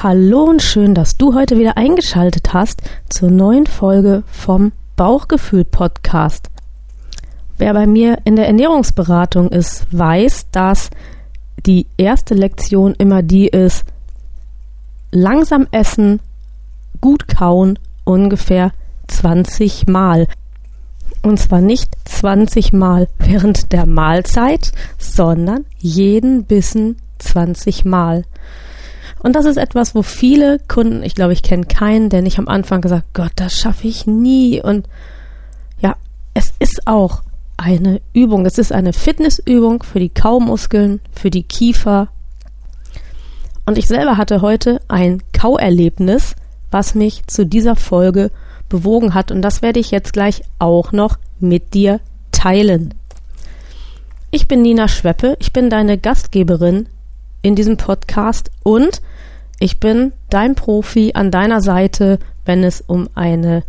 Hallo und schön, dass du heute wieder eingeschaltet hast zur neuen Folge vom Bauchgefühl Podcast. Wer bei mir in der Ernährungsberatung ist, weiß, dass die erste Lektion immer die ist, langsam essen, gut kauen, ungefähr 20 Mal. Und zwar nicht 20 Mal während der Mahlzeit, sondern jeden Bissen 20 Mal. Und das ist etwas, wo viele Kunden, ich glaube, ich kenne keinen, der nicht am Anfang gesagt, Gott, das schaffe ich nie. Und ja, es ist auch eine Übung. Es ist eine Fitnessübung für die Kaumuskeln, für die Kiefer. Und ich selber hatte heute ein Kauerlebnis, was mich zu dieser Folge bewogen hat. Und das werde ich jetzt gleich auch noch mit dir teilen. Ich bin Nina Schweppe, ich bin deine Gastgeberin in diesem Podcast und ich bin dein Profi an deiner Seite, wenn es um eine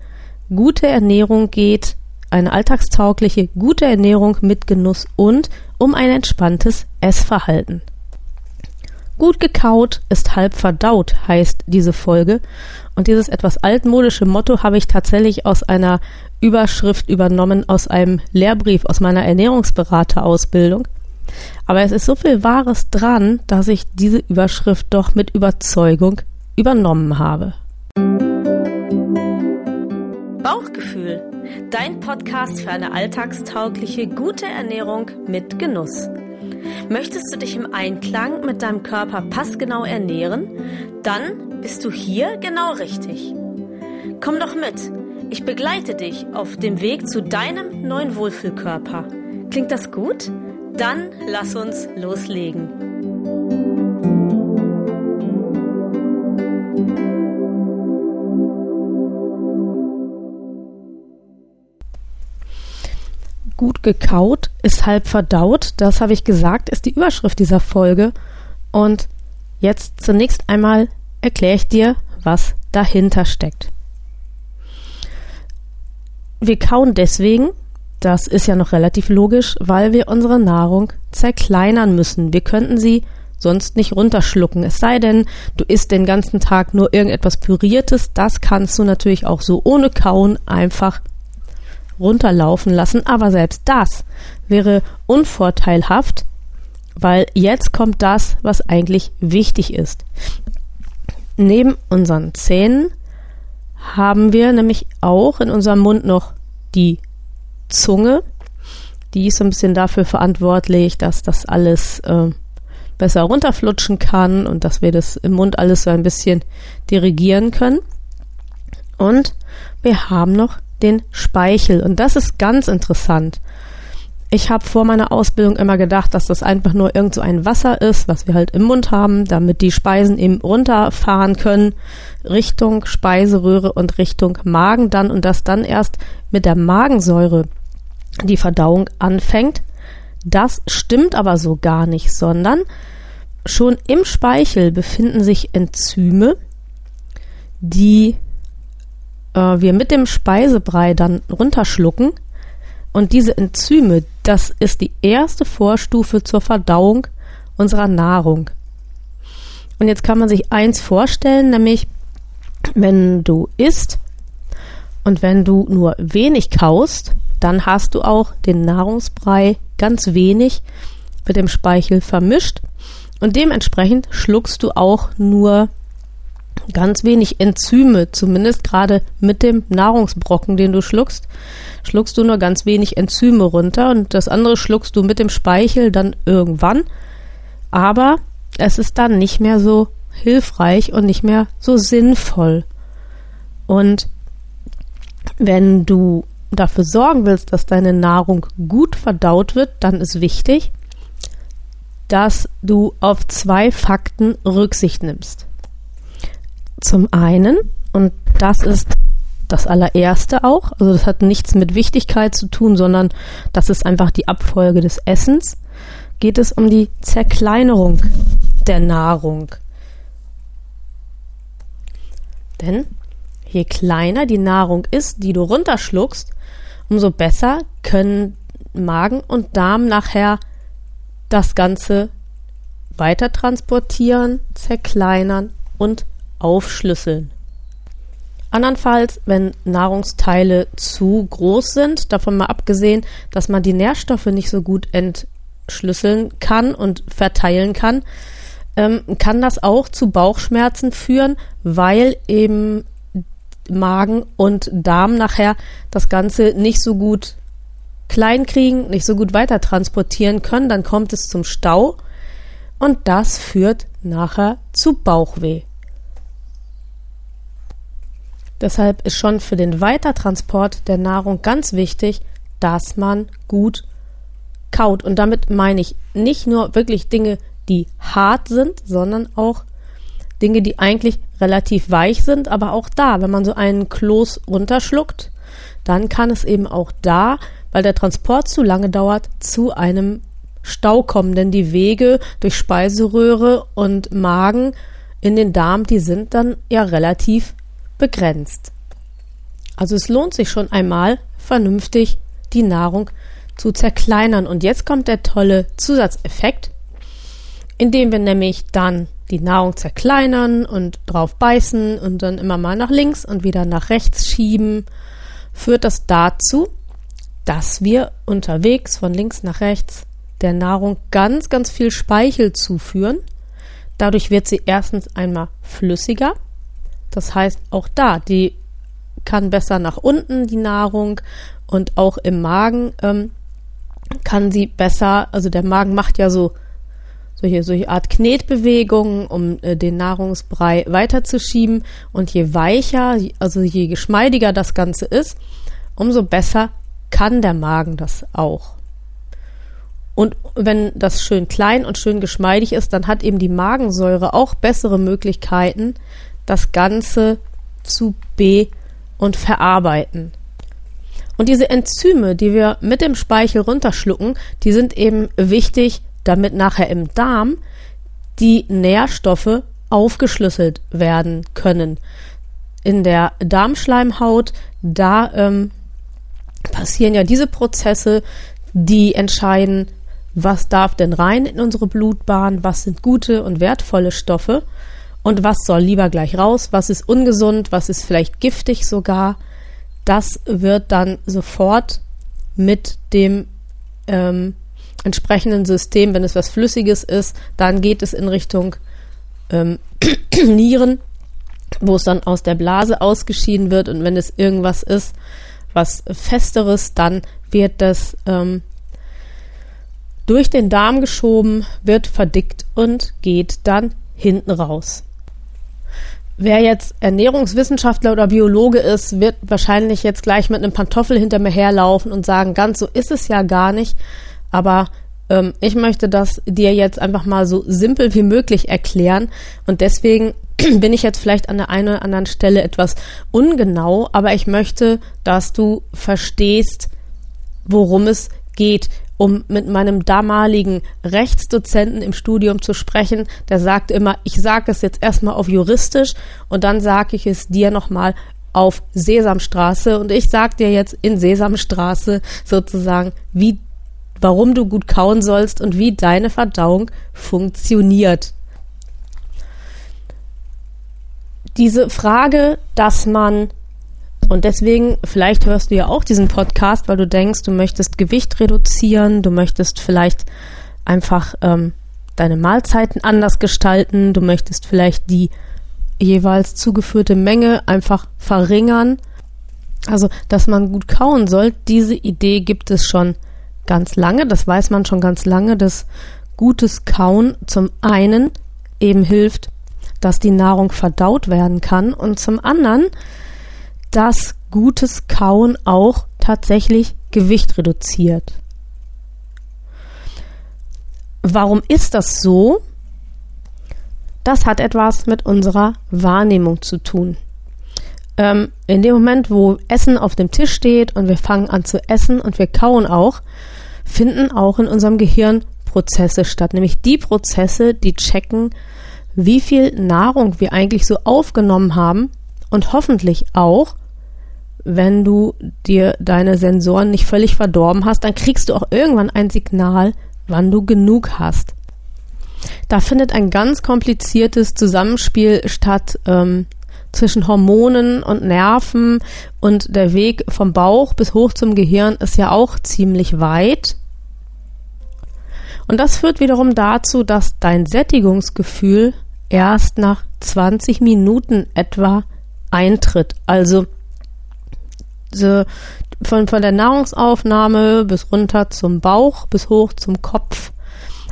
gute Ernährung geht, eine alltagstaugliche, gute Ernährung mit Genuss und um ein entspanntes Essverhalten. Gut gekaut ist halb verdaut, heißt diese Folge. Und dieses etwas altmodische Motto habe ich tatsächlich aus einer Überschrift übernommen, aus einem Lehrbrief aus meiner Ernährungsberaterausbildung. Aber es ist so viel Wahres dran, dass ich diese Überschrift doch mit Überzeugung übernommen habe. Bauchgefühl, dein Podcast für eine alltagstaugliche, gute Ernährung mit Genuss. Möchtest du dich im Einklang mit deinem Körper passgenau ernähren? Dann bist du hier genau richtig. Komm doch mit. Ich begleite dich auf dem Weg zu deinem neuen Wohlfühlkörper. Klingt das gut? Dann lass uns loslegen. Gut gekaut ist halb verdaut, das habe ich gesagt, ist die Überschrift dieser Folge. Und jetzt zunächst einmal erkläre ich dir, was dahinter steckt. Wir kauen deswegen, das ist ja noch relativ logisch, weil wir unsere Nahrung zerkleinern müssen. Wir könnten sie sonst nicht runterschlucken. Es sei denn, du isst den ganzen Tag nur irgendetwas Püriertes. Das kannst du natürlich auch so ohne Kauen einfach runterlaufen lassen. Aber selbst das wäre unvorteilhaft, weil jetzt kommt das, was eigentlich wichtig ist. Neben unseren Zähnen haben wir nämlich auch in unserem Mund noch die Zunge. Die ist so ein bisschen dafür verantwortlich, dass das alles äh, besser runterflutschen kann und dass wir das im Mund alles so ein bisschen dirigieren können. Und wir haben noch den Speichel und das ist ganz interessant. Ich habe vor meiner Ausbildung immer gedacht, dass das einfach nur irgend so ein Wasser ist, was wir halt im Mund haben, damit die Speisen eben runterfahren können, Richtung Speiseröhre und Richtung Magen dann und dass dann erst mit der Magensäure die Verdauung anfängt. Das stimmt aber so gar nicht, sondern schon im Speichel befinden sich Enzyme, die äh, wir mit dem Speisebrei dann runterschlucken. Und diese Enzyme, das ist die erste Vorstufe zur Verdauung unserer Nahrung. Und jetzt kann man sich eins vorstellen, nämlich wenn du isst und wenn du nur wenig kaust, dann hast du auch den Nahrungsbrei ganz wenig mit dem Speichel vermischt. Und dementsprechend schluckst du auch nur ganz wenig Enzyme, zumindest gerade mit dem Nahrungsbrocken, den du schluckst, schluckst du nur ganz wenig Enzyme runter. Und das andere schluckst du mit dem Speichel dann irgendwann, aber es ist dann nicht mehr so hilfreich und nicht mehr so sinnvoll. Und wenn du dafür sorgen willst, dass deine Nahrung gut verdaut wird, dann ist wichtig, dass du auf zwei Fakten Rücksicht nimmst. Zum einen, und das ist das allererste auch, also das hat nichts mit Wichtigkeit zu tun, sondern das ist einfach die Abfolge des Essens, geht es um die Zerkleinerung der Nahrung. Denn je kleiner die Nahrung ist, die du runterschluckst, umso besser können Magen und Darm nachher das Ganze weiter transportieren, zerkleinern und aufschlüsseln. Andernfalls, wenn Nahrungsteile zu groß sind, davon mal abgesehen, dass man die Nährstoffe nicht so gut entschlüsseln kann und verteilen kann, ähm, kann das auch zu Bauchschmerzen führen, weil eben Magen und Darm nachher das Ganze nicht so gut klein kriegen, nicht so gut weiter transportieren können, dann kommt es zum Stau und das führt nachher zu Bauchweh. Deshalb ist schon für den Weitertransport der Nahrung ganz wichtig, dass man gut kaut. Und damit meine ich nicht nur wirklich Dinge, die hart sind, sondern auch Dinge, die eigentlich relativ weich sind, aber auch da, wenn man so einen Kloß runterschluckt, dann kann es eben auch da, weil der Transport zu lange dauert, zu einem Stau kommen, denn die Wege durch Speiseröhre und Magen in den Darm, die sind dann ja relativ begrenzt. Also es lohnt sich schon einmal vernünftig die Nahrung zu zerkleinern. Und jetzt kommt der tolle Zusatzeffekt, indem wir nämlich dann die Nahrung zerkleinern und drauf beißen und dann immer mal nach links und wieder nach rechts schieben, führt das dazu, dass wir unterwegs von links nach rechts der Nahrung ganz, ganz viel Speichel zuführen. Dadurch wird sie erstens einmal flüssiger das heißt, auch da, die kann besser nach unten, die Nahrung, und auch im Magen ähm, kann sie besser, also der Magen macht ja so solche, solche Art Knetbewegungen, um äh, den Nahrungsbrei weiterzuschieben. Und je weicher, also je geschmeidiger das Ganze ist, umso besser kann der Magen das auch. Und wenn das schön klein und schön geschmeidig ist, dann hat eben die Magensäure auch bessere Möglichkeiten, das Ganze zu be- und verarbeiten. Und diese Enzyme, die wir mit dem Speichel runterschlucken, die sind eben wichtig, damit nachher im Darm die Nährstoffe aufgeschlüsselt werden können. In der Darmschleimhaut, da ähm, passieren ja diese Prozesse, die entscheiden, was darf denn rein in unsere Blutbahn, was sind gute und wertvolle Stoffe und was soll lieber gleich raus, was ist ungesund, was ist vielleicht giftig sogar. Das wird dann sofort mit dem ähm, entsprechenden System, wenn es was Flüssiges ist, dann geht es in Richtung ähm, Nieren, wo es dann aus der Blase ausgeschieden wird und wenn es irgendwas ist, was Festeres, dann wird das ähm, durch den Darm geschoben, wird verdickt und geht dann hinten raus. Wer jetzt Ernährungswissenschaftler oder Biologe ist, wird wahrscheinlich jetzt gleich mit einem Pantoffel hinter mir herlaufen und sagen, ganz so ist es ja gar nicht. Aber ähm, ich möchte das dir jetzt einfach mal so simpel wie möglich erklären. Und deswegen bin ich jetzt vielleicht an der einen oder anderen Stelle etwas ungenau, aber ich möchte, dass du verstehst, worum es geht um mit meinem damaligen Rechtsdozenten im Studium zu sprechen. Der sagte immer, ich sage es jetzt erstmal auf juristisch und dann sage ich es dir nochmal auf Sesamstraße und ich sage dir jetzt in Sesamstraße sozusagen, wie, warum du gut kauen sollst und wie deine Verdauung funktioniert. Diese Frage, dass man und deswegen, vielleicht hörst du ja auch diesen Podcast, weil du denkst, du möchtest Gewicht reduzieren, du möchtest vielleicht einfach ähm, deine Mahlzeiten anders gestalten, du möchtest vielleicht die jeweils zugeführte Menge einfach verringern. Also, dass man gut kauen soll, diese Idee gibt es schon ganz lange, das weiß man schon ganz lange, dass gutes Kauen zum einen eben hilft, dass die Nahrung verdaut werden kann und zum anderen dass gutes Kauen auch tatsächlich Gewicht reduziert. Warum ist das so? Das hat etwas mit unserer Wahrnehmung zu tun. Ähm, in dem Moment, wo Essen auf dem Tisch steht und wir fangen an zu essen und wir kauen auch, finden auch in unserem Gehirn Prozesse statt, nämlich die Prozesse, die checken, wie viel Nahrung wir eigentlich so aufgenommen haben und hoffentlich auch, wenn du dir deine Sensoren nicht völlig verdorben hast, dann kriegst du auch irgendwann ein Signal, wann du genug hast. Da findet ein ganz kompliziertes Zusammenspiel statt ähm, zwischen Hormonen und Nerven und der Weg vom Bauch bis hoch zum Gehirn ist ja auch ziemlich weit. Und das führt wiederum dazu, dass dein Sättigungsgefühl erst nach 20 Minuten etwa eintritt. Also so von, von der Nahrungsaufnahme bis runter zum Bauch, bis hoch zum Kopf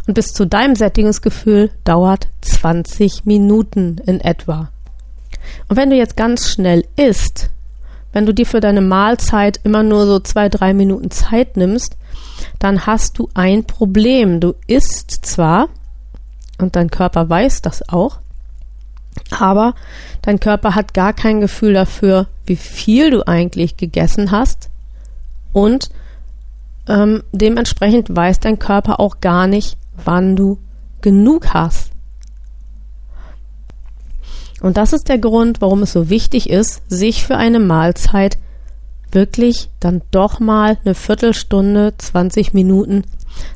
und bis zu deinem Sättigungsgefühl dauert 20 Minuten in etwa. Und wenn du jetzt ganz schnell isst, wenn du dir für deine Mahlzeit immer nur so zwei, drei Minuten Zeit nimmst, dann hast du ein Problem. Du isst zwar, und dein Körper weiß das auch, aber dein Körper hat gar kein Gefühl dafür, wie viel du eigentlich gegessen hast und ähm, dementsprechend weiß dein Körper auch gar nicht, wann du genug hast. Und das ist der Grund, warum es so wichtig ist, sich für eine Mahlzeit wirklich dann doch mal eine Viertelstunde, 20 Minuten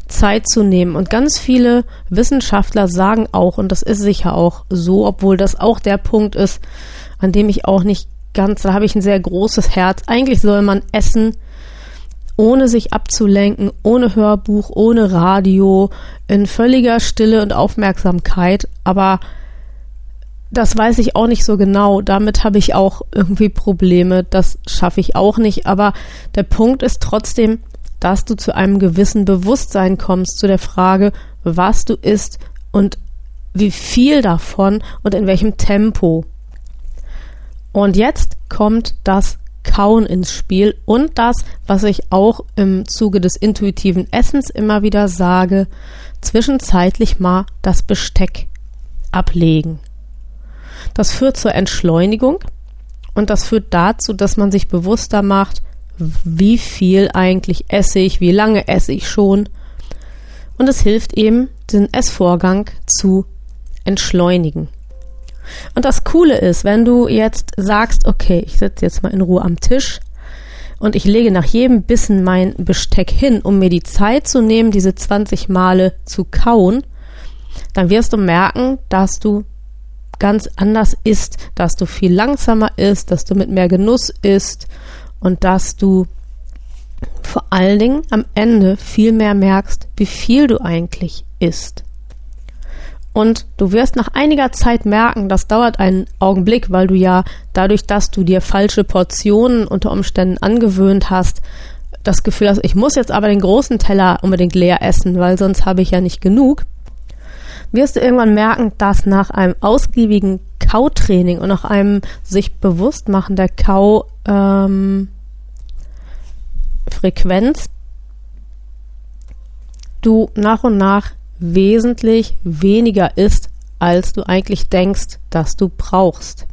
Zeit zu nehmen. Und ganz viele Wissenschaftler sagen auch, und das ist sicher auch so, obwohl das auch der Punkt ist, an dem ich auch nicht ganz, da habe ich ein sehr großes Herz. Eigentlich soll man essen, ohne sich abzulenken, ohne Hörbuch, ohne Radio, in völliger Stille und Aufmerksamkeit. Aber das weiß ich auch nicht so genau. Damit habe ich auch irgendwie Probleme. Das schaffe ich auch nicht. Aber der Punkt ist trotzdem, dass du zu einem gewissen Bewusstsein kommst zu der Frage, was du isst und wie viel davon und in welchem Tempo. Und jetzt kommt das Kauen ins Spiel und das, was ich auch im Zuge des intuitiven Essens immer wieder sage, zwischenzeitlich mal das Besteck ablegen. Das führt zur Entschleunigung und das führt dazu, dass man sich bewusster macht, wie viel eigentlich esse ich, wie lange esse ich schon. Und es hilft eben, den Essvorgang zu entschleunigen. Und das Coole ist, wenn du jetzt sagst, okay, ich sitze jetzt mal in Ruhe am Tisch und ich lege nach jedem Bissen mein Besteck hin, um mir die Zeit zu nehmen, diese 20 Male zu kauen, dann wirst du merken, dass du ganz anders isst, dass du viel langsamer isst, dass du mit mehr Genuss isst und dass du vor allen Dingen am Ende viel mehr merkst, wie viel du eigentlich isst. Und du wirst nach einiger Zeit merken, das dauert einen Augenblick, weil du ja dadurch, dass du dir falsche Portionen unter Umständen angewöhnt hast, das Gefühl hast, ich muss jetzt aber den großen Teller unbedingt leer essen, weil sonst habe ich ja nicht genug wirst du irgendwann merken, dass nach einem ausgiebigen Kautraining und nach einem sich bewusst machen der Kau ähm, Frequenz du nach und nach wesentlich weniger isst, als du eigentlich denkst, dass du brauchst.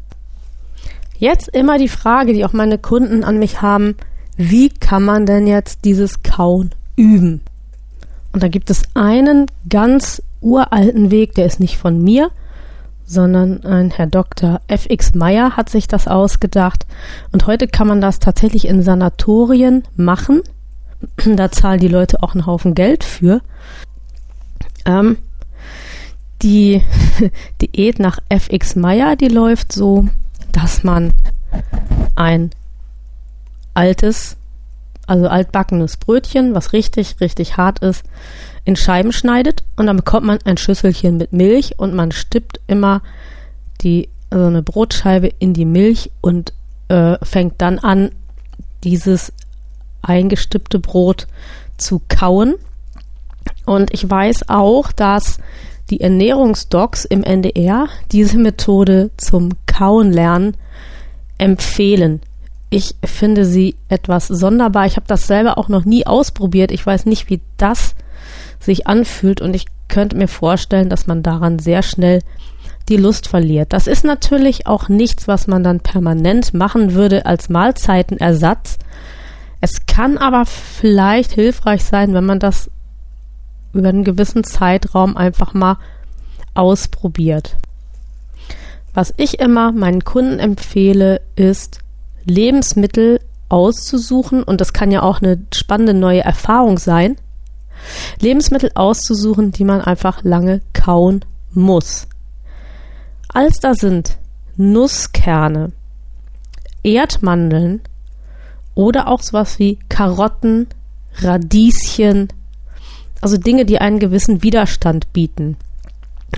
Jetzt immer die Frage, die auch meine Kunden an mich haben, wie kann man denn jetzt dieses Kauen üben? Und da gibt es einen ganz uralten Weg, der ist nicht von mir, sondern ein Herr Dr. F.X. Meyer hat sich das ausgedacht. Und heute kann man das tatsächlich in Sanatorien machen. da zahlen die Leute auch einen Haufen Geld für. Ähm, die Diät nach F.X. Meyer, die läuft so, dass man ein altes, also altbackenes Brötchen, was richtig, richtig hart ist, in Scheiben schneidet und dann bekommt man ein Schüsselchen mit Milch und man stippt immer die so eine Brotscheibe in die Milch und äh, fängt dann an, dieses eingestippte Brot zu kauen. Und ich weiß auch, dass die Ernährungsdocs im NDR diese Methode zum Kauen lernen empfehlen. Ich finde sie etwas sonderbar. Ich habe das selber auch noch nie ausprobiert. Ich weiß nicht, wie das sich anfühlt und ich könnte mir vorstellen, dass man daran sehr schnell die Lust verliert. Das ist natürlich auch nichts, was man dann permanent machen würde als Mahlzeitenersatz. Es kann aber vielleicht hilfreich sein, wenn man das über einen gewissen Zeitraum einfach mal ausprobiert. Was ich immer meinen Kunden empfehle, ist Lebensmittel auszusuchen und das kann ja auch eine spannende neue Erfahrung sein Lebensmittel auszusuchen, die man einfach lange kauen muss. Als da sind Nusskerne, Erdmandeln oder auch sowas wie Karotten, Radieschen, also Dinge, die einen gewissen Widerstand bieten.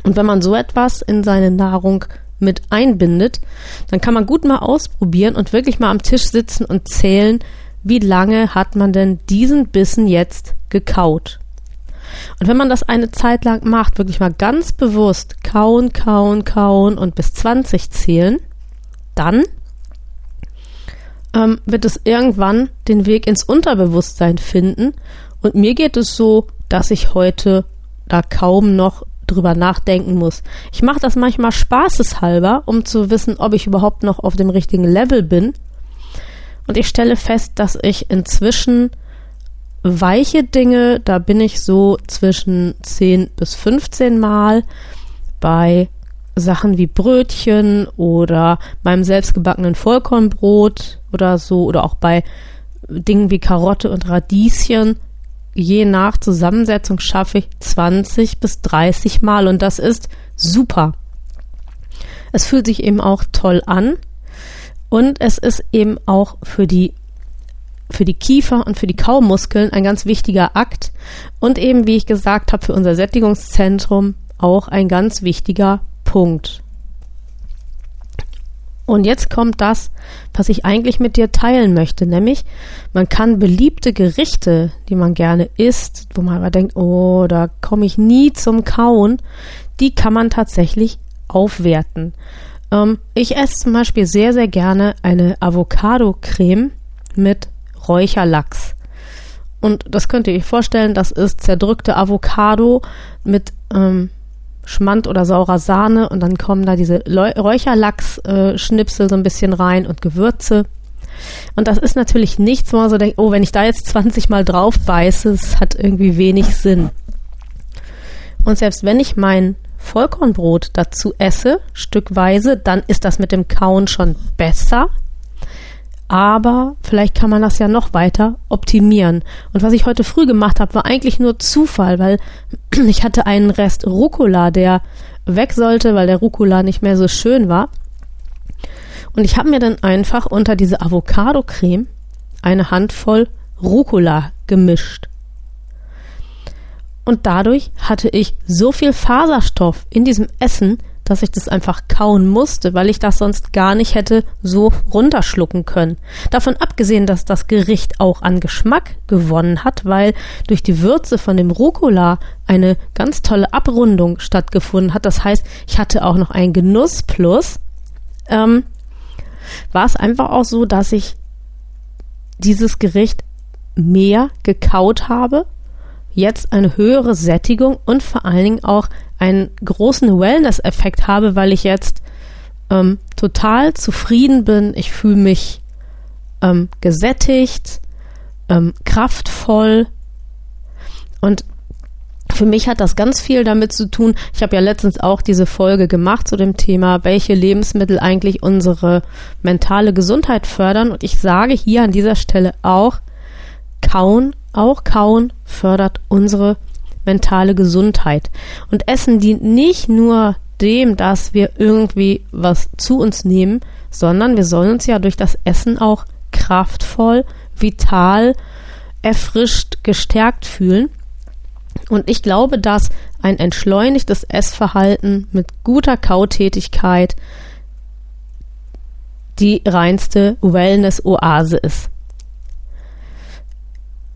Und wenn man so etwas in seine Nahrung mit einbindet, dann kann man gut mal ausprobieren und wirklich mal am Tisch sitzen und zählen, wie lange hat man denn diesen Bissen jetzt gekaut. Und wenn man das eine Zeit lang macht, wirklich mal ganz bewusst kauen, kauen, kauen und bis 20 zählen, dann ähm, wird es irgendwann den Weg ins Unterbewusstsein finden. Und mir geht es so, dass ich heute da kaum noch drüber nachdenken muss. Ich mache das manchmal spaßeshalber, um zu wissen, ob ich überhaupt noch auf dem richtigen Level bin. Und ich stelle fest, dass ich inzwischen weiche Dinge, da bin ich so zwischen 10 bis 15 Mal bei Sachen wie Brötchen oder beim selbstgebackenen Vollkornbrot oder so oder auch bei Dingen wie Karotte und Radieschen. Je nach Zusammensetzung schaffe ich 20 bis 30 Mal und das ist super. Es fühlt sich eben auch toll an und es ist eben auch für die für die Kiefer und für die Kaumuskeln ein ganz wichtiger Akt und eben, wie ich gesagt habe, für unser Sättigungszentrum auch ein ganz wichtiger Punkt. Und jetzt kommt das, was ich eigentlich mit dir teilen möchte, nämlich man kann beliebte Gerichte, die man gerne isst, wo man aber denkt, oh, da komme ich nie zum Kauen, die kann man tatsächlich aufwerten. Ähm, ich esse zum Beispiel sehr, sehr gerne eine Avocado-Creme mit Räucherlachs. Und das könnt ihr euch vorstellen, das ist zerdrückte Avocado mit ähm, Schmand oder saurer Sahne und dann kommen da diese Räucherlachs-Schnipsel so ein bisschen rein und Gewürze. Und das ist natürlich nichts, wo man so denkt, oh, wenn ich da jetzt 20 Mal drauf beiße, es hat irgendwie wenig Sinn. Und selbst wenn ich mein Vollkornbrot dazu esse, stückweise, dann ist das mit dem Kauen schon besser aber vielleicht kann man das ja noch weiter optimieren. Und was ich heute früh gemacht habe, war eigentlich nur Zufall, weil ich hatte einen Rest Rucola, der weg sollte, weil der Rucola nicht mehr so schön war. Und ich habe mir dann einfach unter diese Avocado-Creme eine Handvoll Rucola gemischt. Und dadurch hatte ich so viel Faserstoff in diesem Essen, dass ich das einfach kauen musste, weil ich das sonst gar nicht hätte so runterschlucken können. Davon abgesehen, dass das Gericht auch an Geschmack gewonnen hat, weil durch die Würze von dem Rucola eine ganz tolle Abrundung stattgefunden hat. Das heißt, ich hatte auch noch einen Genuss plus. Ähm, war es einfach auch so, dass ich dieses Gericht mehr gekaut habe, jetzt eine höhere Sättigung und vor allen Dingen auch einen großen Wellness-Effekt habe, weil ich jetzt ähm, total zufrieden bin. Ich fühle mich ähm, gesättigt, ähm, kraftvoll und für mich hat das ganz viel damit zu tun. Ich habe ja letztens auch diese Folge gemacht zu dem Thema, welche Lebensmittel eigentlich unsere mentale Gesundheit fördern. Und ich sage hier an dieser Stelle auch, Kauen, auch Kauen fördert unsere mentale Gesundheit. Und Essen dient nicht nur dem, dass wir irgendwie was zu uns nehmen, sondern wir sollen uns ja durch das Essen auch kraftvoll, vital, erfrischt, gestärkt fühlen. Und ich glaube, dass ein entschleunigtes Essverhalten mit guter Kautätigkeit die reinste Wellness-Oase ist.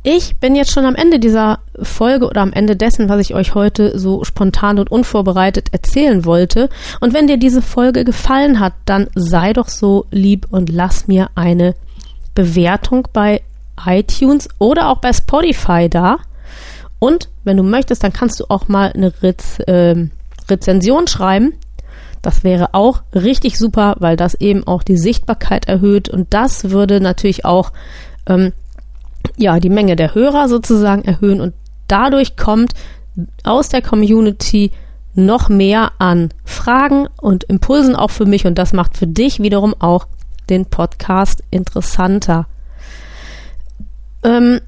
Ich bin jetzt schon am Ende dieser Folge oder am Ende dessen, was ich euch heute so spontan und unvorbereitet erzählen wollte. Und wenn dir diese Folge gefallen hat, dann sei doch so lieb und lass mir eine Bewertung bei iTunes oder auch bei Spotify da. Und wenn du möchtest, dann kannst du auch mal eine Rez äh, Rezension schreiben. Das wäre auch richtig super, weil das eben auch die Sichtbarkeit erhöht und das würde natürlich auch ähm, ja, die Menge der Hörer sozusagen erhöhen und dadurch kommt aus der Community noch mehr an Fragen und Impulsen auch für mich und das macht für dich wiederum auch den Podcast interessanter. Ähm,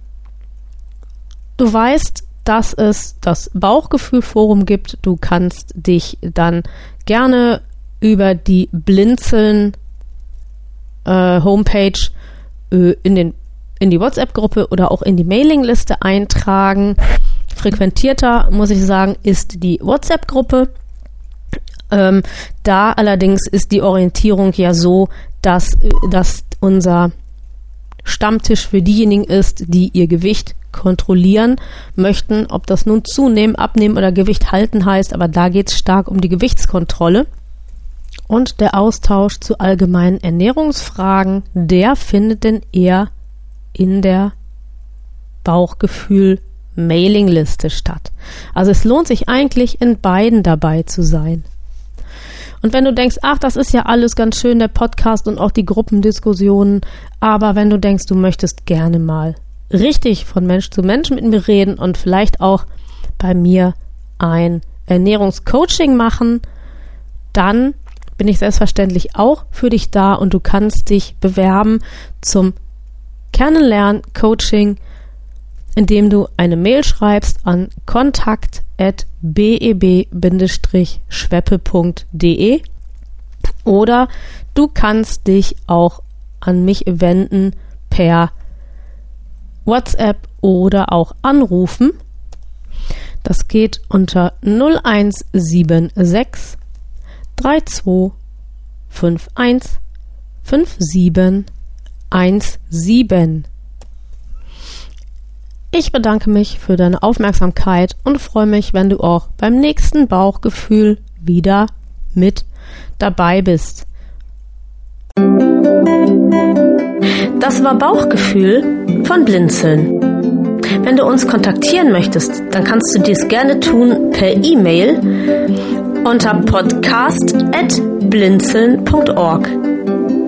du weißt, dass es das Bauchgefühlforum gibt. Du kannst dich dann gerne über die Blinzeln äh, Homepage äh, in, den, in die WhatsApp-Gruppe oder auch in die Mailingliste eintragen. Frequentierter, muss ich sagen, ist die WhatsApp-Gruppe. Ähm, da allerdings ist die Orientierung ja so, dass, äh, dass unser Stammtisch für diejenigen ist, die ihr Gewicht kontrollieren möchten, ob das nun zunehmen, abnehmen oder Gewicht halten heißt, aber da geht es stark um die Gewichtskontrolle. Und der Austausch zu allgemeinen Ernährungsfragen, der findet denn eher in der Bauchgefühl Mailingliste statt. Also es lohnt sich eigentlich in beiden dabei zu sein. Und wenn du denkst, ach, das ist ja alles ganz schön, der Podcast und auch die Gruppendiskussionen, aber wenn du denkst, du möchtest gerne mal richtig von Mensch zu Mensch mit mir reden und vielleicht auch bei mir ein Ernährungscoaching machen, dann bin ich selbstverständlich auch für dich da und du kannst dich bewerben zum Kennenlernen-Coaching, indem du eine Mail schreibst an kontakt.beb-schweppe.de oder du kannst dich auch an mich wenden per WhatsApp oder auch anrufen. Das geht unter 0176 3251 5717. Ich bedanke mich für deine Aufmerksamkeit und freue mich, wenn du auch beim nächsten Bauchgefühl wieder mit dabei bist. Das war Bauchgefühl von Blinzeln. Wenn du uns kontaktieren möchtest, dann kannst du dies gerne tun per E-Mail unter podcast.blinzeln.org.